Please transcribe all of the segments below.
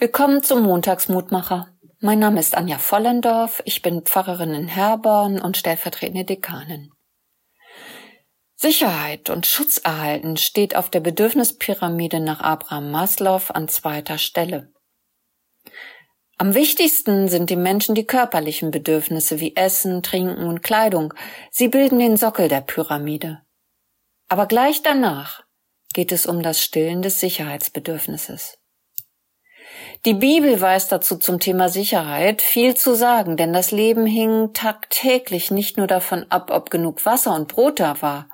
Willkommen zum Montagsmutmacher. Mein Name ist Anja Vollendorf, ich bin Pfarrerin in Herborn und stellvertretende Dekanin. Sicherheit und Schutz erhalten steht auf der Bedürfnispyramide nach Abraham Maslow an zweiter Stelle. Am wichtigsten sind dem Menschen die körperlichen Bedürfnisse wie Essen, Trinken und Kleidung. Sie bilden den Sockel der Pyramide. Aber gleich danach geht es um das Stillen des Sicherheitsbedürfnisses. Die Bibel weiß dazu zum Thema Sicherheit viel zu sagen, denn das Leben hing tagtäglich nicht nur davon ab, ob genug Wasser und Brot da war.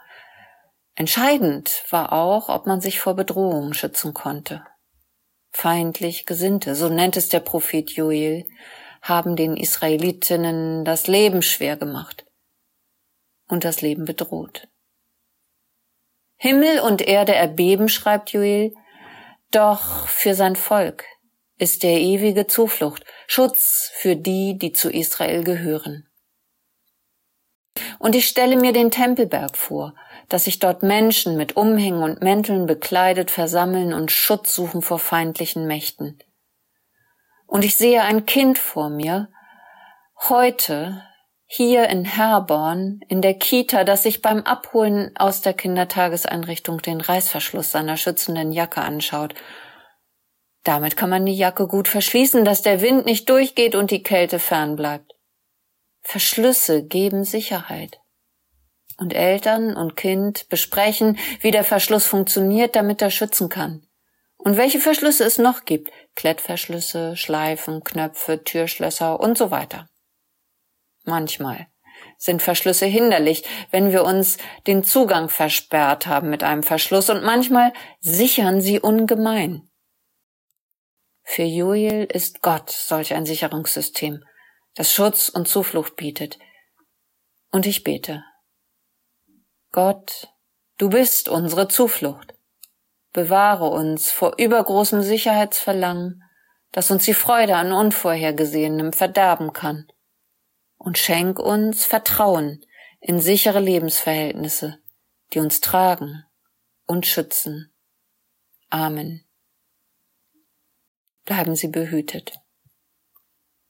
Entscheidend war auch, ob man sich vor Bedrohungen schützen konnte. Feindlich Gesinnte, so nennt es der Prophet Joel, haben den Israelitinnen das Leben schwer gemacht und das Leben bedroht. Himmel und Erde erbeben, schreibt Joel, doch für sein Volk ist der ewige Zuflucht, Schutz für die, die zu Israel gehören. Und ich stelle mir den Tempelberg vor, dass sich dort Menschen mit Umhängen und Mänteln bekleidet versammeln und Schutz suchen vor feindlichen Mächten. Und ich sehe ein Kind vor mir, heute hier in Herborn, in der Kita, das sich beim Abholen aus der Kindertageseinrichtung den Reißverschluss seiner schützenden Jacke anschaut damit kann man die Jacke gut verschließen, dass der Wind nicht durchgeht und die Kälte fernbleibt. Verschlüsse geben Sicherheit. Und Eltern und Kind besprechen, wie der Verschluss funktioniert, damit er schützen kann. Und welche Verschlüsse es noch gibt. Klettverschlüsse, Schleifen, Knöpfe, Türschlösser und so weiter. Manchmal sind Verschlüsse hinderlich, wenn wir uns den Zugang versperrt haben mit einem Verschluss und manchmal sichern sie ungemein. Für Joel ist Gott solch ein Sicherungssystem, das Schutz und Zuflucht bietet. Und ich bete. Gott, du bist unsere Zuflucht. Bewahre uns vor übergroßem Sicherheitsverlangen, das uns die Freude an Unvorhergesehenem verderben kann. Und schenk uns Vertrauen in sichere Lebensverhältnisse, die uns tragen und schützen. Amen bleiben Sie behütet.